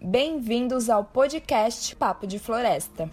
Bem-vindos ao podcast Papo de Floresta.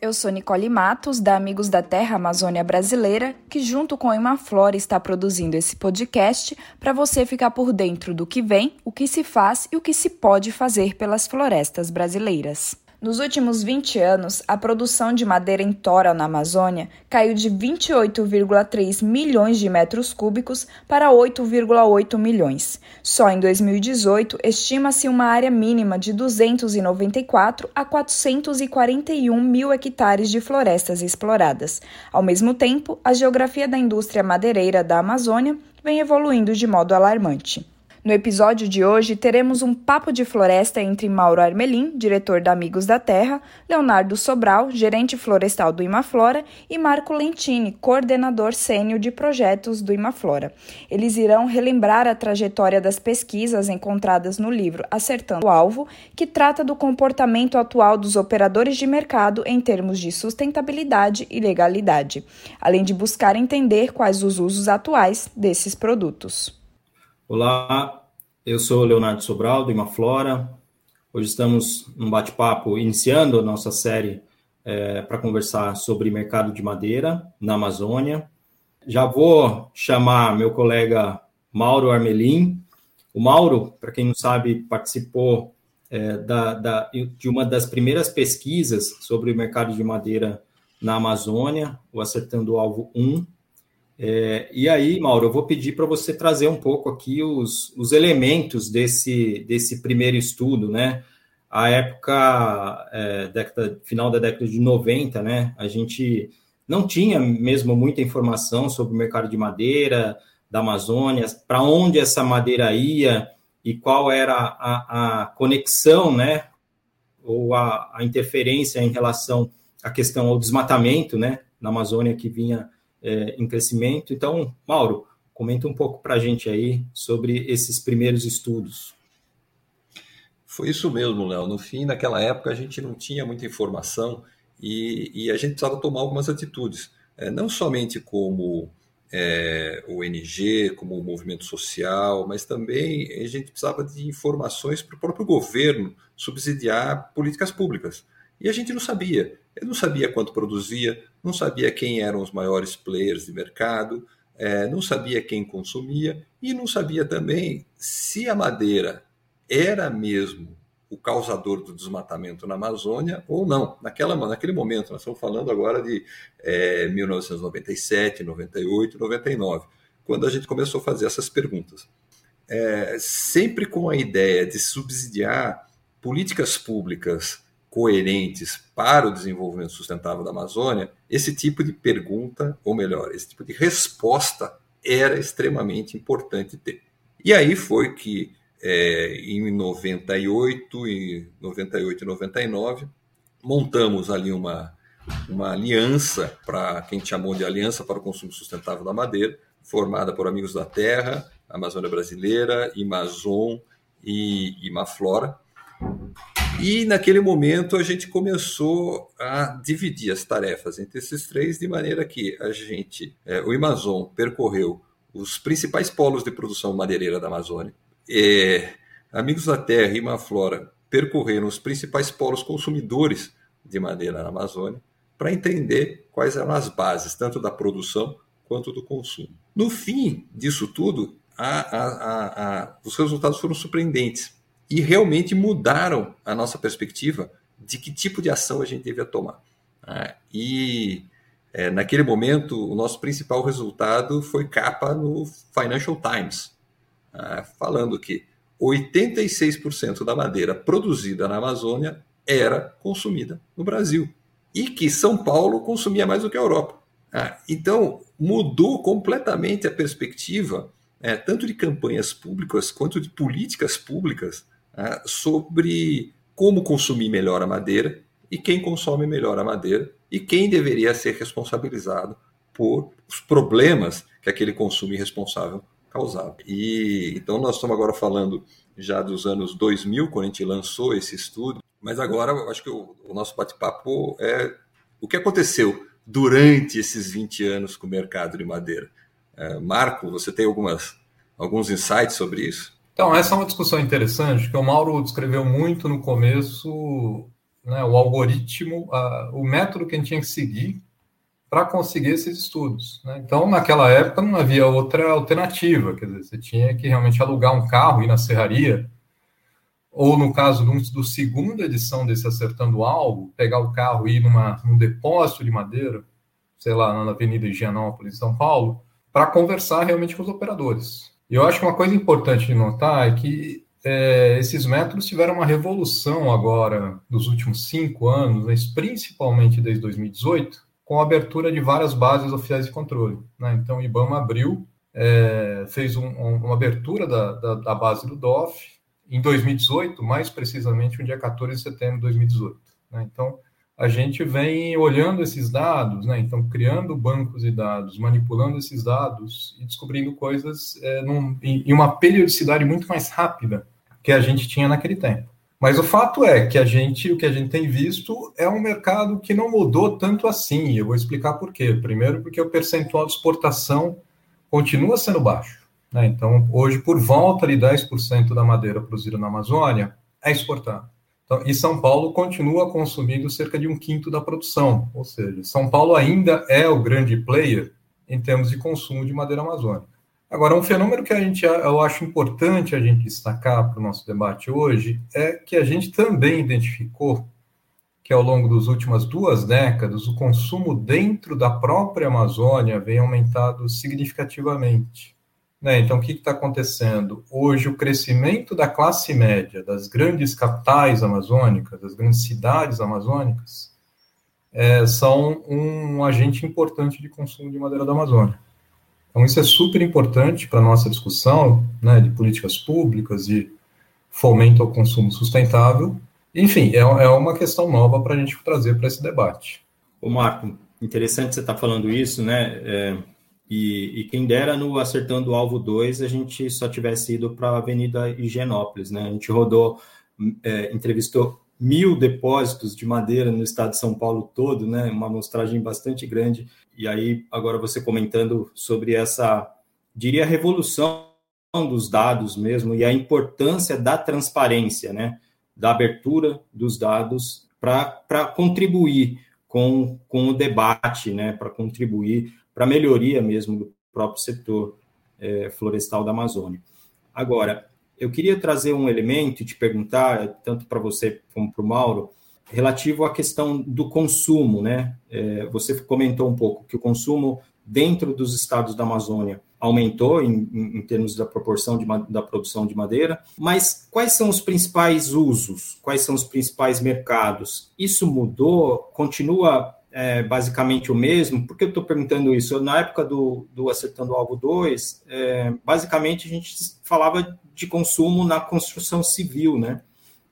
Eu sou Nicole Matos, da Amigos da Terra Amazônia Brasileira, que junto com a Imaflora está produzindo esse podcast para você ficar por dentro do que vem, o que se faz e o que se pode fazer pelas florestas brasileiras. Nos últimos 20 anos, a produção de madeira em tora na Amazônia caiu de 28,3 milhões de metros cúbicos para 8,8 milhões. Só em 2018, estima-se uma área mínima de 294 a 441 mil hectares de florestas exploradas. Ao mesmo tempo, a geografia da indústria madeireira da Amazônia vem evoluindo de modo alarmante. No episódio de hoje, teremos um papo de floresta entre Mauro Armelin, diretor da Amigos da Terra, Leonardo Sobral, gerente florestal do Imaflora, e Marco Lentini, coordenador sênior de projetos do Imaflora. Eles irão relembrar a trajetória das pesquisas encontradas no livro Acertando o Alvo, que trata do comportamento atual dos operadores de mercado em termos de sustentabilidade e legalidade, além de buscar entender quais os usos atuais desses produtos. Olá, eu sou Leonardo Sobral, do Imaflora. Hoje estamos num bate-papo iniciando a nossa série é, para conversar sobre mercado de madeira na Amazônia. Já vou chamar meu colega Mauro Armelin. O Mauro, para quem não sabe, participou é, da, da, de uma das primeiras pesquisas sobre o mercado de madeira na Amazônia, o Acertando o Alvo 1, é, e aí, Mauro, eu vou pedir para você trazer um pouco aqui os, os elementos desse, desse primeiro estudo, né? A época, é, década, final da década de 90, né? A gente não tinha mesmo muita informação sobre o mercado de madeira da Amazônia, para onde essa madeira ia e qual era a, a conexão, né? Ou a, a interferência em relação à questão ao desmatamento, né? Na Amazônia que vinha é, em crescimento. Então, Mauro, comenta um pouco para a gente aí sobre esses primeiros estudos. Foi isso mesmo, Léo. No fim, naquela época, a gente não tinha muita informação e, e a gente precisava tomar algumas atitudes, é, não somente como é, ONG, como movimento social, mas também a gente precisava de informações para o próprio governo subsidiar políticas públicas. E a gente não sabia. Eu não sabia quanto produzia, não sabia quem eram os maiores players de mercado, é, não sabia quem consumia e não sabia também se a madeira era mesmo o causador do desmatamento na Amazônia ou não. Naquela, naquele momento, nós estamos falando agora de é, 1997, 98, 99, quando a gente começou a fazer essas perguntas. É, sempre com a ideia de subsidiar políticas públicas coerentes para o desenvolvimento sustentável da Amazônia, esse tipo de pergunta, ou melhor, esse tipo de resposta era extremamente importante ter. E aí foi que é, em 98 e 98 e 99 montamos ali uma uma aliança para quem chamou de Aliança para o Consumo Sustentável da Madeira, formada por Amigos da Terra, Amazônia Brasileira, Amazon e Imaflora. E naquele momento a gente começou a dividir as tarefas entre esses três, de maneira que a gente, é, o Amazon, percorreu os principais polos de produção madeireira da Amazônia. E, Amigos da Terra e Imaflora percorreram os principais polos consumidores de madeira na Amazônia para entender quais eram as bases, tanto da produção quanto do consumo. No fim disso tudo, a, a, a, os resultados foram surpreendentes e realmente mudaram a nossa perspectiva de que tipo de ação a gente devia tomar. Né? E é, naquele momento, o nosso principal resultado foi capa no Financial Times, né? falando que 86% da madeira produzida na Amazônia era consumida no Brasil e que São Paulo consumia mais do que a Europa. Ah, então, mudou completamente a perspectiva, é, tanto de campanhas públicas quanto de políticas públicas né, sobre como consumir melhor a madeira e quem consome melhor a madeira e quem deveria ser responsabilizado por os problemas que aquele consumo irresponsável causava. E então nós estamos agora falando já dos anos 2000, quando a gente lançou esse estudo, mas agora acho que o, o nosso bate-papo é o que aconteceu durante esses 20 anos com o mercado de madeira. É, Marco, você tem algumas, alguns insights sobre isso? Então, essa é uma discussão interessante, que o Mauro descreveu muito no começo né, o algoritmo, a, o método que a gente tinha que seguir para conseguir esses estudos. Né? Então, naquela época, não havia outra alternativa, quer dizer, você tinha que realmente alugar um carro, ir na serraria, ou no caso do, do segunda edição desse Acertando Algo, pegar o carro e ir numa, num depósito de madeira, sei lá, na Avenida Higienópolis, em São Paulo, para conversar realmente com os operadores. E eu acho que uma coisa importante de notar é que é, esses métodos tiveram uma revolução agora nos últimos cinco anos, mas principalmente desde 2018, com a abertura de várias bases oficiais de controle. Né? Então, o IBAMA abriu, é, fez um, um, uma abertura da, da, da, base do DOF em 2018, mais precisamente no dia 14 de setembro de 2018. Né? Então, a gente vem olhando esses dados, né? então criando bancos de dados, manipulando esses dados e descobrindo coisas é, num, em uma periodicidade muito mais rápida que a gente tinha naquele tempo. Mas o fato é que a gente, o que a gente tem visto é um mercado que não mudou tanto assim. Eu vou explicar por quê. Primeiro, porque o percentual de exportação continua sendo baixo. Né? Então, hoje, por volta de 10% da madeira produzida na Amazônia é exportada. Então, e São Paulo continua consumindo cerca de um quinto da produção, ou seja, São Paulo ainda é o grande player em termos de consumo de madeira amazônica. Agora, um fenômeno que a gente, eu acho importante a gente destacar para o nosso debate hoje é que a gente também identificou que ao longo das últimas duas décadas o consumo dentro da própria Amazônia vem aumentado significativamente. Né? Então, o que está acontecendo? Hoje, o crescimento da classe média das grandes capitais amazônicas, das grandes cidades amazônicas, é, são um agente importante de consumo de madeira da Amazônia. Então, isso é super importante para a nossa discussão né, de políticas públicas, de fomento ao consumo sustentável. Enfim, é, é uma questão nova para a gente trazer para esse debate. Ô Marco, interessante você estar tá falando isso, né? É e, e, quem dera no Acertando o Alvo 2 a gente só tivesse ido para a Avenida Higienópolis, né? A gente rodou, é, entrevistou mil depósitos de madeira no estado de São Paulo todo, né? Uma amostragem bastante grande. E aí, agora você comentando sobre essa, diria, revolução dos dados mesmo e a importância da transparência, né? Da abertura dos dados para contribuir com, com o debate, né? Para contribuir para melhoria mesmo do próprio setor é, florestal da Amazônia. Agora, eu queria trazer um elemento e te perguntar, tanto para você como para o Mauro, relativo à questão do consumo, né? É, você comentou um pouco que o consumo dentro dos estados da Amazônia aumentou em, em, em termos da proporção de, da produção de madeira, mas quais são os principais usos? Quais são os principais mercados? Isso mudou? Continua é basicamente o mesmo. Por que eu estou perguntando isso? Na época do, do Acertando o Alvo 2, é, basicamente a gente falava de consumo na construção civil, né?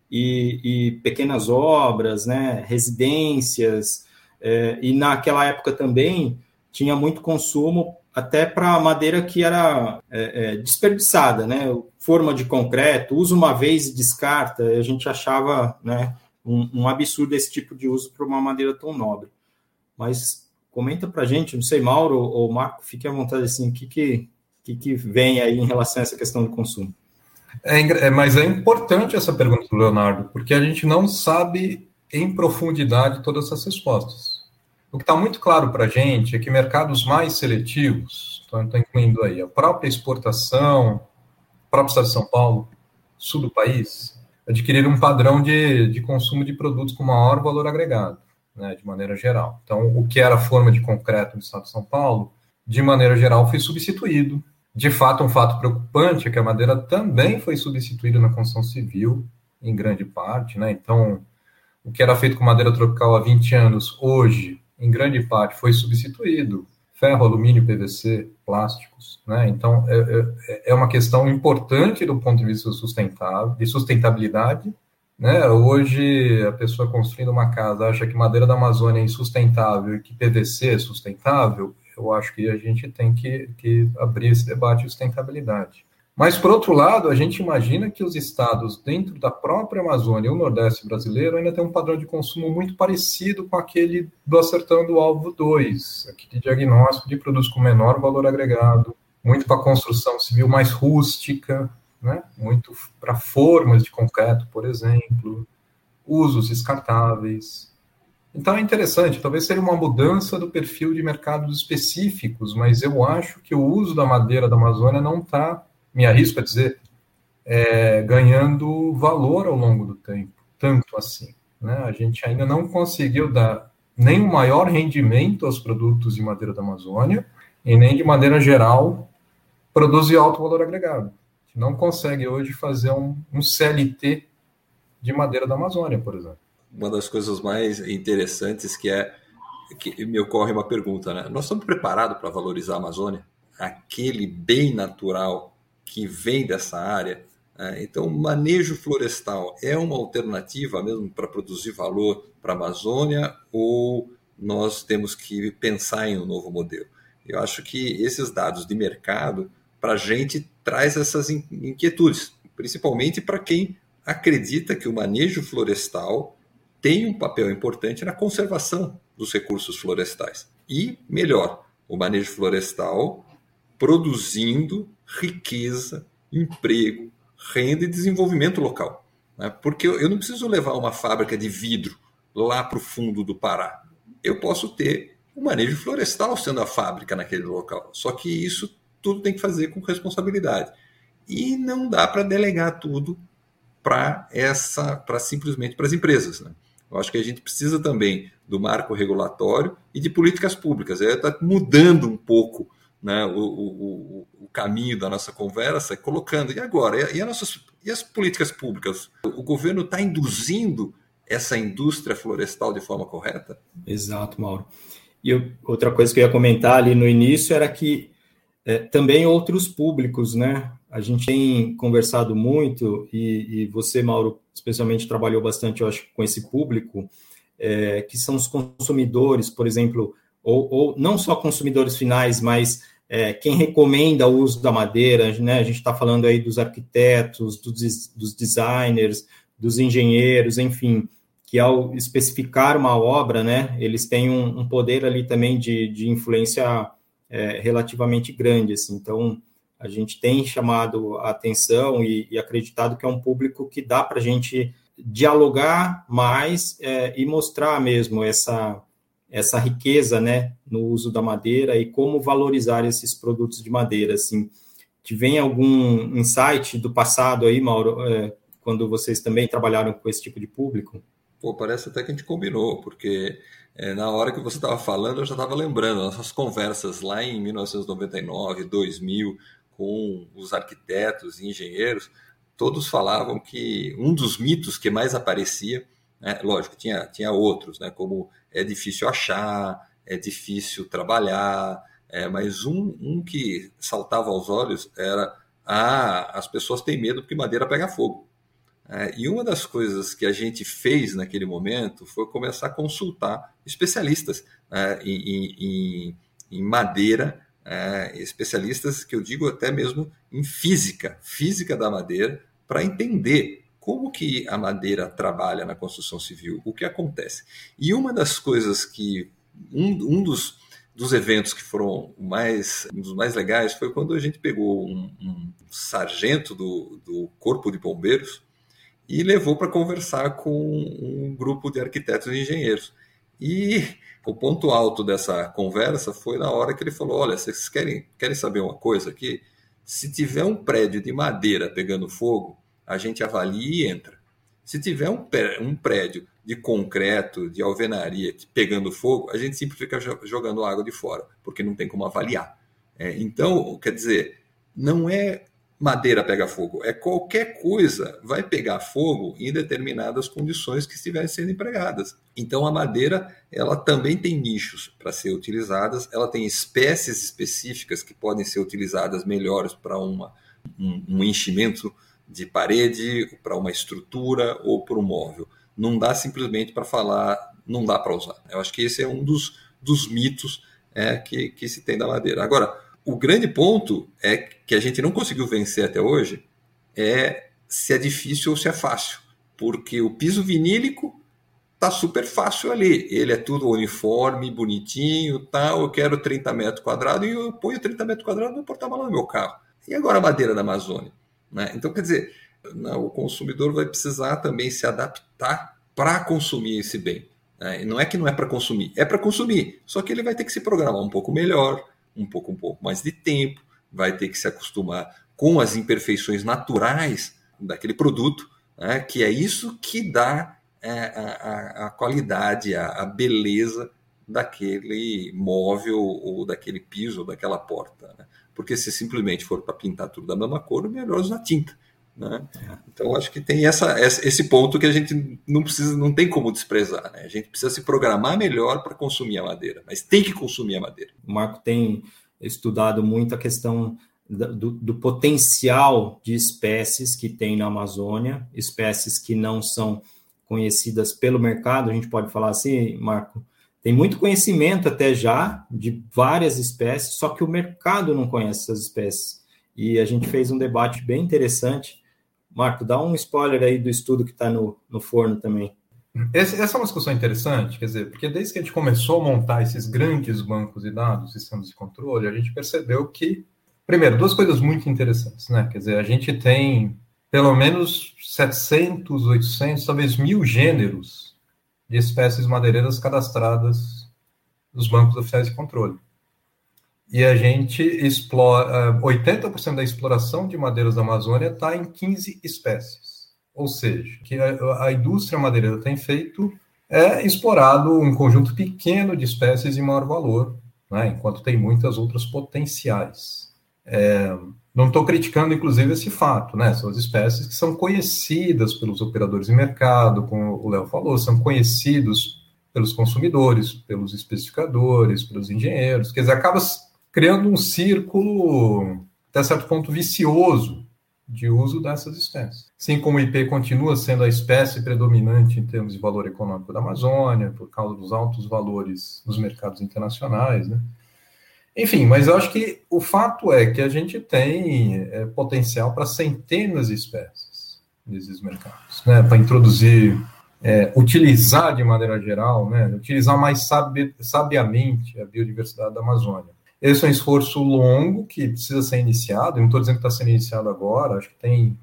E, e pequenas obras, né? Residências. É, e naquela época também tinha muito consumo até para madeira que era é, é, desperdiçada, né? Forma de concreto, usa uma vez e descarta. A gente achava, né? Um, um absurdo esse tipo de uso para uma madeira tão nobre. Mas comenta para a gente, não sei, Mauro ou Marco, fique à vontade assim, o que, que, que, que vem aí em relação a essa questão do consumo? É, é, mas é importante essa pergunta do Leonardo, porque a gente não sabe em profundidade todas essas respostas. O que está muito claro para a gente é que mercados mais seletivos, estou incluindo aí a própria exportação, o próprio Estado de São Paulo, sul do país, adquiriram um padrão de, de consumo de produtos com maior valor agregado né, de maneira geral. Então, o que era forma de concreto no estado de São Paulo, de maneira geral, foi substituído. De fato, um fato preocupante é que a madeira também foi substituída na construção civil, em grande parte. Né? Então, o que era feito com madeira tropical há 20 anos, hoje, em grande parte, foi substituído. Ferro, alumínio, PVC, plásticos. Né? Então, é, é, é uma questão importante do ponto de vista sustentável, de sustentabilidade, né? Hoje, a pessoa construindo uma casa acha que madeira da Amazônia é insustentável e que PVC é sustentável. Eu acho que a gente tem que, que abrir esse debate de sustentabilidade. Mas, por outro lado, a gente imagina que os estados dentro da própria Amazônia e o Nordeste brasileiro ainda tem um padrão de consumo muito parecido com aquele do Acertando o Alvo 2, aquele diagnóstico de produtos com menor valor agregado, muito para construção civil mais rústica, né? muito para formas de concreto, por exemplo, usos descartáveis. Então é interessante, talvez seja uma mudança do perfil de mercados específicos, mas eu acho que o uso da madeira da Amazônia não está me arrisco a dizer, é, ganhando valor ao longo do tempo, tanto assim. Né? A gente ainda não conseguiu dar nem um maior rendimento aos produtos de madeira da Amazônia, e nem de maneira geral produzir alto valor agregado. Não consegue hoje fazer um, um CLT de madeira da Amazônia, por exemplo. Uma das coisas mais interessantes que é que me ocorre uma pergunta, né? Nós estamos preparados para valorizar a Amazônia? Aquele bem natural que vem dessa área. Né? Então, manejo florestal é uma alternativa mesmo para produzir valor para a Amazônia ou nós temos que pensar em um novo modelo? Eu acho que esses dados de mercado para a gente traz essas inquietudes, principalmente para quem acredita que o manejo florestal tem um papel importante na conservação dos recursos florestais. E, melhor, o manejo florestal produzindo riqueza, emprego, renda e desenvolvimento local. Né? Porque eu não preciso levar uma fábrica de vidro lá para o fundo do Pará. Eu posso ter o manejo florestal sendo a fábrica naquele local. Só que isso tudo tem que fazer com responsabilidade. E não dá para delegar tudo para essa, para simplesmente para as empresas. Né? Eu acho que a gente precisa também do marco regulatório e de políticas públicas. Está mudando um pouco né, o, o, o, caminho da nossa conversa, colocando, e agora? E, nossas, e as políticas públicas? O governo está induzindo essa indústria florestal de forma correta? Exato, Mauro. E outra coisa que eu ia comentar ali no início era que é, também outros públicos, né? A gente tem conversado muito, e, e você, Mauro, especialmente trabalhou bastante, eu acho, com esse público, é, que são os consumidores, por exemplo, ou, ou não só consumidores finais, mas é, quem recomenda o uso da madeira, né? A gente está falando aí dos arquitetos, dos, dos, designers, dos engenheiros, enfim, que ao especificar uma obra, né, eles têm um, um poder ali também de, de influência é, relativamente grande, assim. Então, a gente tem chamado a atenção e, e acreditado que é um público que dá para a gente dialogar mais é, e mostrar mesmo essa essa riqueza, né, no uso da madeira e como valorizar esses produtos de madeira, assim. Te vem algum insight do passado aí, Mauro, é, quando vocês também trabalharam com esse tipo de público? Pô, parece até que a gente combinou, porque é, na hora que você estava falando, eu já estava lembrando nossas conversas lá em 1999, 2000, com os arquitetos e engenheiros, todos falavam que um dos mitos que mais aparecia né? Lógico, tinha, tinha outros, né? como é difícil achar, é difícil trabalhar, é, mas um, um que saltava aos olhos era ah, as pessoas têm medo porque madeira pega fogo. É, e uma das coisas que a gente fez naquele momento foi começar a consultar especialistas é, em, em, em, madeira, é, especialistas que eu digo até mesmo em física, física da madeira, para entender como que a madeira trabalha na construção civil, o que acontece. E uma das coisas que um, um dos, dos eventos que foram mais um dos mais legais foi quando a gente pegou um, um sargento do, do corpo de bombeiros e levou para conversar com um grupo de arquitetos e engenheiros. E o ponto alto dessa conversa foi na hora que ele falou: Olha, vocês querem, querem saber uma coisa aqui? Se tiver um prédio de madeira pegando fogo, a gente avalia e entra. Se tiver um, um prédio de concreto, de alvenaria pegando fogo, a gente sempre fica jogando água de fora, porque não tem como avaliar. É, então, quer dizer, não é madeira pega fogo, é qualquer coisa vai pegar fogo em determinadas condições que estiverem sendo empregadas. Então a madeira, ela também tem nichos para ser utilizadas, ela tem espécies específicas que podem ser utilizadas melhores para uma um, um enchimento de parede para uma estrutura ou para um móvel. Não dá simplesmente para falar, não dá para usar. Eu acho que esse é um dos, dos mitos é, que, que se tem da madeira. Agora, o grande ponto é que a gente não conseguiu vencer até hoje é se é difícil ou se é fácil, porque o piso vinílico tá super fácil ali. Ele é tudo uniforme, bonitinho, tal. Eu quero 30 metros quadrados e eu ponho 30 metros quadrados no porta-malas do meu carro. E agora a madeira da Amazônia? Né? Então, quer dizer, o consumidor vai precisar também se adaptar para consumir esse bem. Né? Não é que não é para consumir, é para consumir. Só que ele vai ter que se programar um pouco melhor, um pouco, um pouco mais de tempo, vai ter que se acostumar com as imperfeições naturais daquele produto, né? que é isso que dá é, a, a, qualidade, a, a, beleza daquele móvel ou daquele piso ou daquela porta. Né? Porque se simplesmente for para pintar tudo da mesma cor, melhor usar tinta. Né? Então acho que tem essa, esse ponto que a gente não precisa, não tem como desprezar. Né? A gente precisa se programar melhor para consumir a madeira, mas tem que consumir a madeira. O Marco tem estudado muito a questão do, do, potencial de espécies que tem na Amazônia, espécies que não são conhecidas pelo mercado, a gente pode falar assim, Marco, tem muito conhecimento até já de várias espécies, só que o mercado não conhece essas espécies. E a gente fez um debate bem interessante Marco, dá um spoiler aí do estudo que está no, no forno também. Essa é uma discussão interessante, quer dizer, porque desde que a gente começou a montar esses grandes bancos de dados, sistemas de controle, a gente percebeu que, primeiro, duas coisas muito interessantes, né? Quer dizer, a gente tem pelo menos 700, 800, talvez mil gêneros de espécies madeireiras cadastradas nos bancos oficiais de controle e a gente explora 80% da exploração de madeiras da Amazônia está em 15 espécies. Ou seja, que a, a, indústria madeireira tem feito é explorado um conjunto pequeno de espécies de maior valor, né, enquanto tem muitas outras potenciais. É, não estou criticando, inclusive, esse fato, né? São as espécies que são conhecidas pelos operadores de mercado, como o Léo falou, são conhecidos pelos consumidores, pelos especificadores, pelos engenheiros. Quer dizer, acaba criando um círculo, até certo ponto, vicioso de uso dessas espécies. Assim como o IP continua sendo a espécie predominante em termos de valor econômico da Amazônia, por causa dos altos valores nos mercados internacionais, né? Enfim, mas eu acho que o fato é que a gente tem é, potencial para centenas de espécies nesses mercados, né? Para introduzir, é, utilizar de maneira geral, né? Utilizar mais sabi sabiamente a biodiversidade da Amazônia. Esse é um esforço longo que precisa ser iniciado. Não estou dizendo que está sendo iniciado agora, acho que tem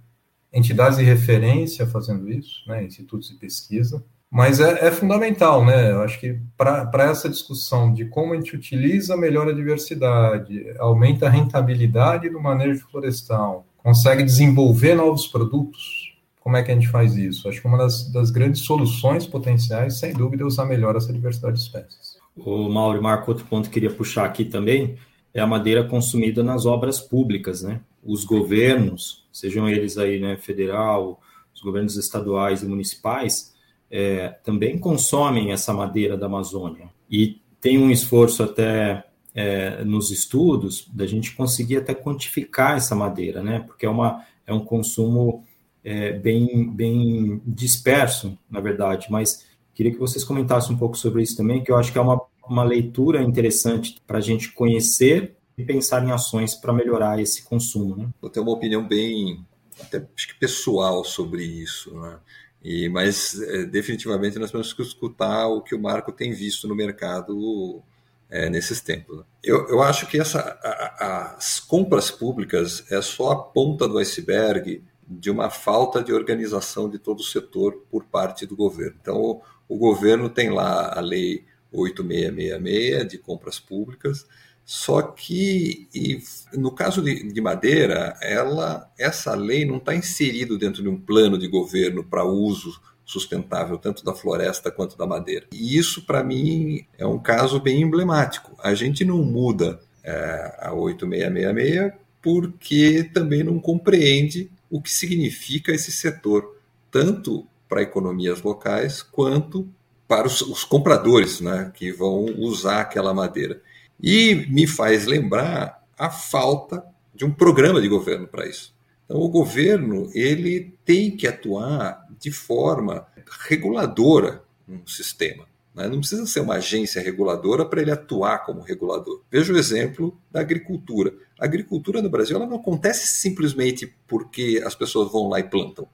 entidades de referência fazendo isso, né, institutos de pesquisa. Mas é, é fundamental, né? Eu acho que para essa discussão de como a gente utiliza melhor a diversidade, aumenta a rentabilidade do manejo florestal, consegue desenvolver novos produtos, como é que a gente faz isso? Acho que uma das, das grandes soluções potenciais, sem dúvida, é usar melhor essa diversidade de espécies. O Mauro Marco, outro ponto que queria puxar aqui também é a madeira consumida nas obras públicas, né? Os governos, sejam eles aí, né, federal, os governos estaduais e municipais, é, também consomem essa madeira da Amazônia. E tem um esforço até é, nos estudos da gente conseguir até quantificar essa madeira, né? Porque é, uma, é um consumo é, bem, bem disperso, na verdade, mas Queria que vocês comentassem um pouco sobre isso também, que eu acho que é uma, uma leitura interessante para a gente conhecer e pensar em ações para melhorar esse consumo. Né? Eu tenho uma opinião bem, até acho que pessoal sobre isso, né? E, mas é, definitivamente nós temos que escutar o que o Marco tem visto no mercado é, nesses tempos. Né? Eu, eu acho que essa, a, as compras públicas é só a ponta do iceberg de uma falta de organização de todo o setor por parte do governo. Então, o governo tem lá a lei 8666 de compras públicas, só que e, no caso de, de, madeira, ela, essa lei não está inserida dentro de um plano de governo para uso sustentável tanto da floresta quanto da madeira. E isso para mim é um caso bem emblemático. A gente não muda é, a 8666 porque também não compreende o que significa esse setor, tanto para economias locais quanto para os, os compradores né, que vão usar aquela madeira. E me faz lembrar a falta de um programa de governo para isso. Então, o governo ele tem que atuar de forma reguladora no sistema. Né? Não precisa ser uma agência reguladora para ele atuar como regulador. Veja o exemplo da agricultura. A agricultura no Brasil ela não acontece simplesmente porque as pessoas vão lá e plantam.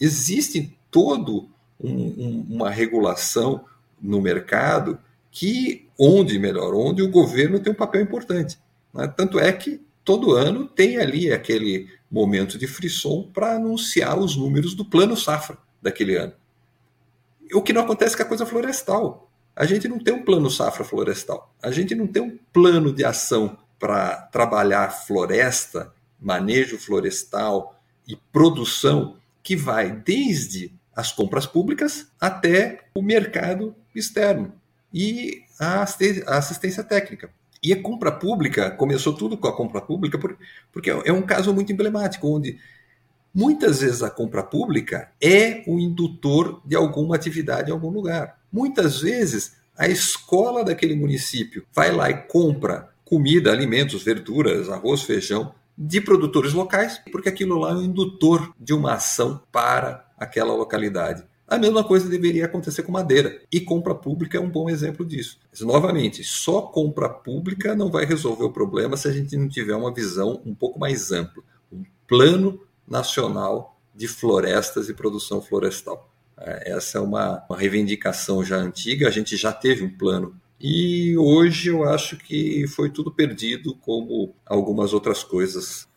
Existe todo um, um, uma regulação no mercado que onde melhor, onde o governo tem um papel importante. Né? Tanto é que todo ano tem ali aquele momento de frisson para anunciar os números do plano safra daquele ano. O que não acontece com a coisa florestal. A gente não tem um plano safra florestal. A gente não tem um plano de ação para trabalhar floresta, manejo florestal e produção que vai desde as compras públicas até o mercado externo e a assistência técnica. E a compra pública, começou tudo com a compra pública, porque é um caso muito emblemático, onde Muitas vezes a compra pública é o indutor de alguma atividade em algum lugar. Muitas vezes a escola daquele município vai lá e compra comida, alimentos, verduras, arroz, feijão de produtores locais, porque aquilo lá é um indutor de uma ação para aquela localidade. A mesma coisa deveria acontecer com madeira. E compra pública é um bom exemplo disso. Mas, novamente, só compra pública não vai resolver o problema se a gente não tiver uma visão um pouco mais ampla. Um plano nacional de florestas e produção florestal. É, essa é uma, uma reivindicação já antiga, a gente já teve um plano e hoje eu acho que foi tudo perdido, como algumas outras coisas.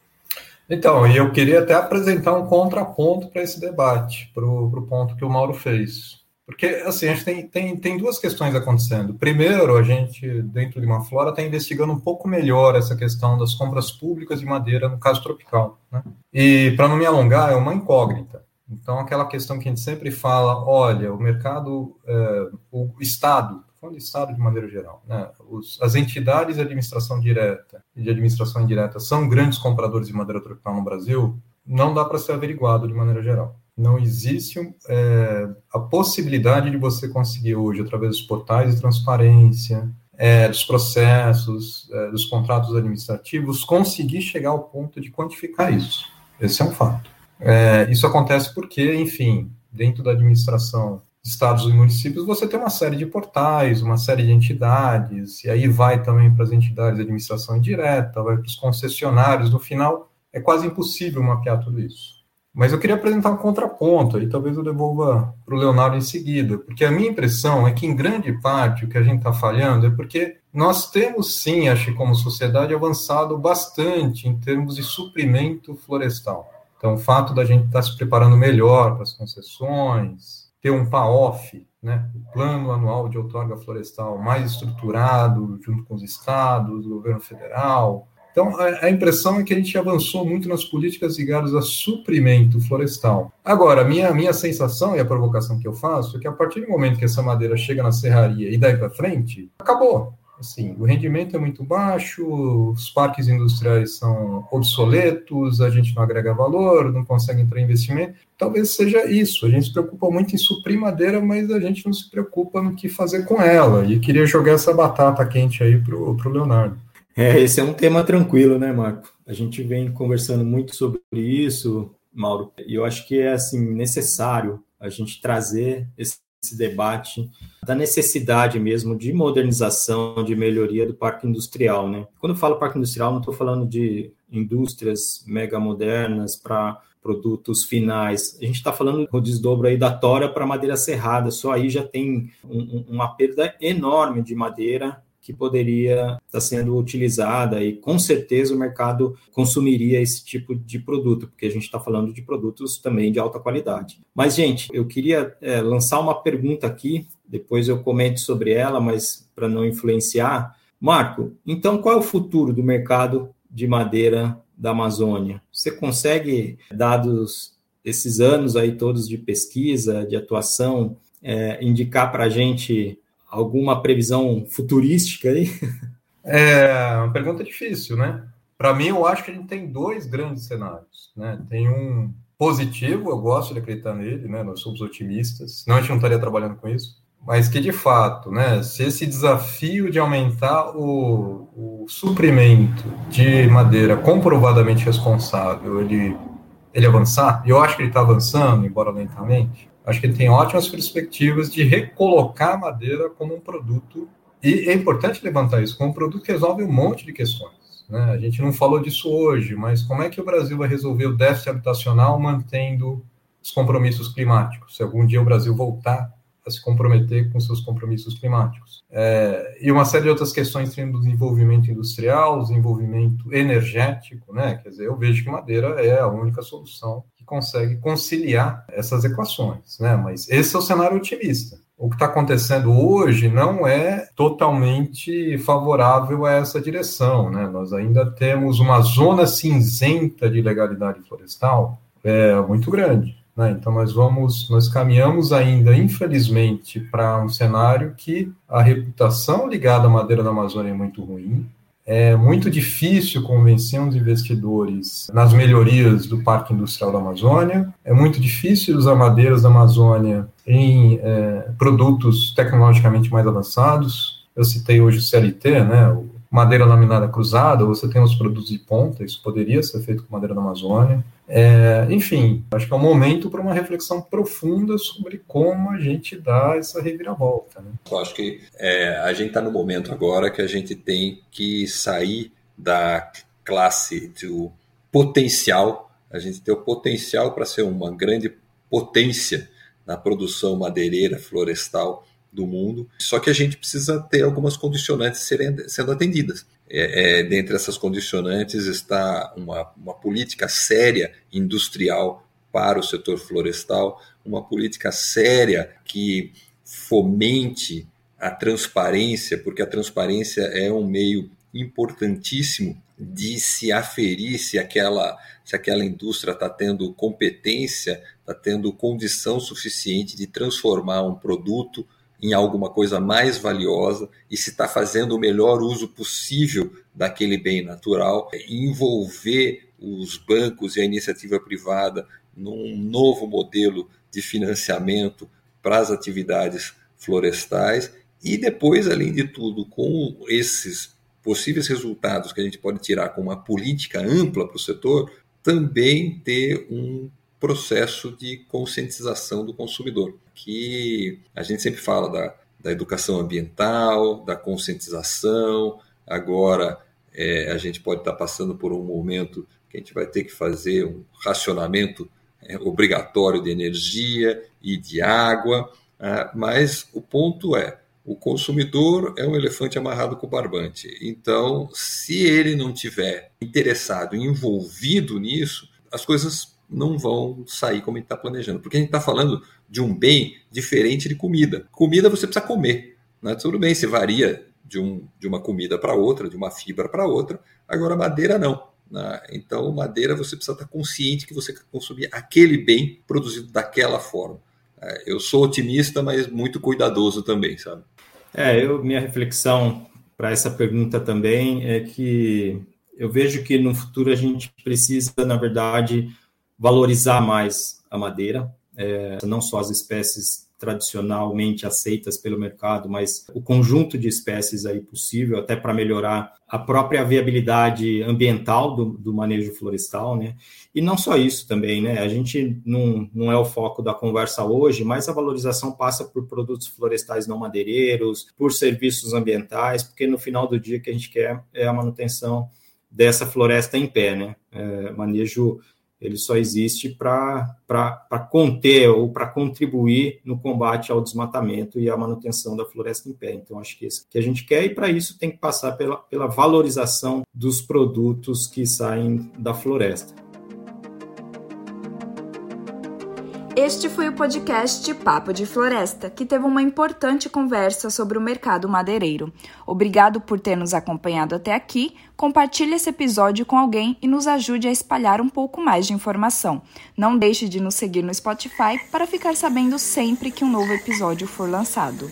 Então, e eu queria até apresentar um contraponto para esse debate, para o ponto que o Mauro fez. Porque, assim, a gente tem, tem, tem duas questões acontecendo. Primeiro, a gente, dentro de uma flora, está investigando um pouco melhor essa questão das compras públicas de madeira no caso tropical. Né? E, para não me alongar, é uma incógnita. Então, aquela questão que a gente sempre fala, olha, o mercado, é, o Estado, falando de Estado de maneira geral, né? Os, as entidades de administração direta e de administração indireta são grandes compradores de madeira tropical no Brasil, não dá para ser averiguado de maneira geral não existe é, a possibilidade de você conseguir hoje, através dos portais de transparência, é, dos processos, é, dos contratos administrativos, conseguir chegar ao ponto de quantificar isso. Esse é um fato. É, isso acontece porque, enfim, dentro da administração estados e municípios, você tem uma série de portais, uma série de entidades, e aí vai também para as entidades de administração indireta, vai para os concessionários, no final é quase impossível mapear tudo isso. Mas eu queria apresentar um contraponto, e talvez eu devolva para o Leonardo em seguida, porque a minha impressão é que, em grande parte, o que a gente está falhando é porque nós temos, sim, acho que como sociedade, avançado bastante em termos de suprimento florestal. Então, o fato da gente estar tá se preparando melhor para as concessões, ter um PAOF, né, o Plano Anual de Outorga Florestal mais estruturado, junto com os estados, o governo federal, então, a, impressão é que a gente avançou muito nas políticas ligadas a suprimento florestal. Agora, a minha, minha sensação e a provocação que eu faço é que a partir do momento que essa madeira chega na serraria e daí para frente, acabou. Assim, o rendimento é muito baixo, os parques industriais são obsoletos, a gente não agrega valor, não consegue entrar em investimento. Talvez seja isso. A gente se preocupa muito em suprir madeira, mas a gente não se preocupa no que fazer com ela. E queria jogar essa batata quente aí para o Leonardo. É, esse é um tema tranquilo, né, Marco? A gente vem conversando muito sobre isso, Mauro, e eu acho que é assim necessário a gente trazer esse, esse debate da necessidade mesmo de modernização, de melhoria do parque industrial, né? Quando eu falo parque industrial, não estou falando de indústrias mega modernas para produtos finais. A gente está falando do desdobro aí da tora para madeira serrada, só aí já tem um, uma perda enorme de madeira que poderia estar sendo utilizada e com certeza o mercado consumiria esse tipo de produto, porque a gente está falando de produtos também de alta qualidade. Mas, gente, eu queria é, lançar uma pergunta aqui, depois eu comento sobre ela, mas para não influenciar. Marco, então qual é o futuro do mercado de madeira da Amazônia? Você consegue, dados esses anos aí todos de pesquisa, de atuação, é, indicar para a gente alguma previsão futurística aí? É uma pergunta difícil, né? Para mim, eu acho que a gente tem dois grandes cenários. Né? Tem um positivo, eu gosto de acreditar nele, né? nós somos otimistas, senão a gente não estaria trabalhando com isso. Mas que, de fato, né, se esse desafio de aumentar o, o suprimento de madeira comprovadamente responsável, ele, ele avançar, eu acho que ele está avançando, embora lentamente, acho que ele tem ótimas perspectivas de recolocar a madeira como um produto, e é importante levantar isso, como um produto que resolve um monte de questões. Né? A gente não falou disso hoje, mas como é que o Brasil vai resolver o déficit habitacional mantendo os compromissos climáticos? Se algum dia o Brasil voltar a se comprometer com seus compromissos climáticos. É, e uma série de outras questões tendo desenvolvimento industrial, desenvolvimento energético, né? Quer dizer, eu vejo que madeira é a única solução que consegue conciliar essas equações, né? Mas esse é o cenário otimista. O que está acontecendo hoje não é totalmente favorável a essa direção, né? Nós ainda temos uma zona cinzenta de legalidade florestal é, muito grande. Né? Então nós vamos, nós caminhamos ainda, infelizmente, para um cenário que a reputação ligada à madeira da Amazônia é muito ruim. É muito difícil convencer os investidores nas melhorias do Parque Industrial da Amazônia. É muito difícil usar madeiras da Amazônia em é, produtos tecnologicamente mais avançados. Eu citei hoje o CLT, né, madeira laminada cruzada, você tem os produtos de ponta, isso poderia ser feito com madeira da Amazônia. É, enfim, acho que é um momento para uma reflexão profunda sobre como a gente dá essa reviravolta. Né? Eu acho que é, a gente está no momento agora que a gente tem que sair da classe do potencial, a gente tem o potencial para ser uma grande potência na produção madeireira, florestal do mundo, só que a gente precisa ter algumas condicionantes sendo atendidas. É, é, dentre essas condicionantes está uma, uma política séria industrial para o setor florestal, uma política séria que fomente a transparência, porque a transparência é um meio importantíssimo de se aferir se aquela, se aquela indústria está tendo competência, está tendo condição suficiente de transformar um produto em alguma coisa mais valiosa e se está fazendo o melhor uso possível daquele bem natural, envolver os bancos e a iniciativa privada num novo modelo de financiamento para as atividades florestais e depois, além de tudo, com esses possíveis resultados que a gente pode tirar com uma política ampla para o setor, também ter um processo de conscientização do consumidor, que a gente sempre fala da, da educação ambiental, da conscientização, agora é, a gente pode estar passando por um momento que a gente vai ter que fazer um racionamento é, obrigatório de energia e de água, ah, mas o ponto é, o consumidor é um elefante amarrado com barbante. Então, se ele não tiver interessado, envolvido nisso, as coisas não vão sair como a gente está planejando. Porque a gente está falando de um bem diferente de comida. Comida você precisa comer. Né? Tudo bem, você varia de, um, de uma comida para outra, de uma fibra para outra. Agora, madeira não. Né? Então, madeira você precisa estar consciente que você quer consumir aquele bem produzido daquela forma. É, eu sou otimista, mas muito cuidadoso também, sabe? É, eu, minha reflexão para essa pergunta também é que eu vejo que no futuro a gente precisa, na verdade, valorizar mais a madeira, é, não só as espécies tradicionalmente aceitas pelo mercado, mas o conjunto de espécies aí possível, até para melhorar a própria viabilidade ambiental do, do, manejo florestal, né? E não só isso também, né? A gente não, não é o foco da conversa hoje, mas a valorização passa por produtos florestais não madeireiros, por serviços ambientais, porque no final do dia o que a gente quer é a manutenção dessa floresta em pé, né? É, manejo ele só existe para conter ou para contribuir no combate ao desmatamento e à manutenção da floresta em pé. Então, acho que é isso que a gente quer, e para isso tem que passar pela, pela valorização dos produtos que saem da floresta. Este foi o podcast Papo de Floresta, que teve uma importante conversa sobre o mercado madeireiro. Obrigado por ter nos acompanhado até aqui. Compartilhe esse episódio com alguém e nos ajude a espalhar um pouco mais de informação. Não deixe de nos seguir no Spotify para ficar sabendo sempre que um novo episódio for lançado.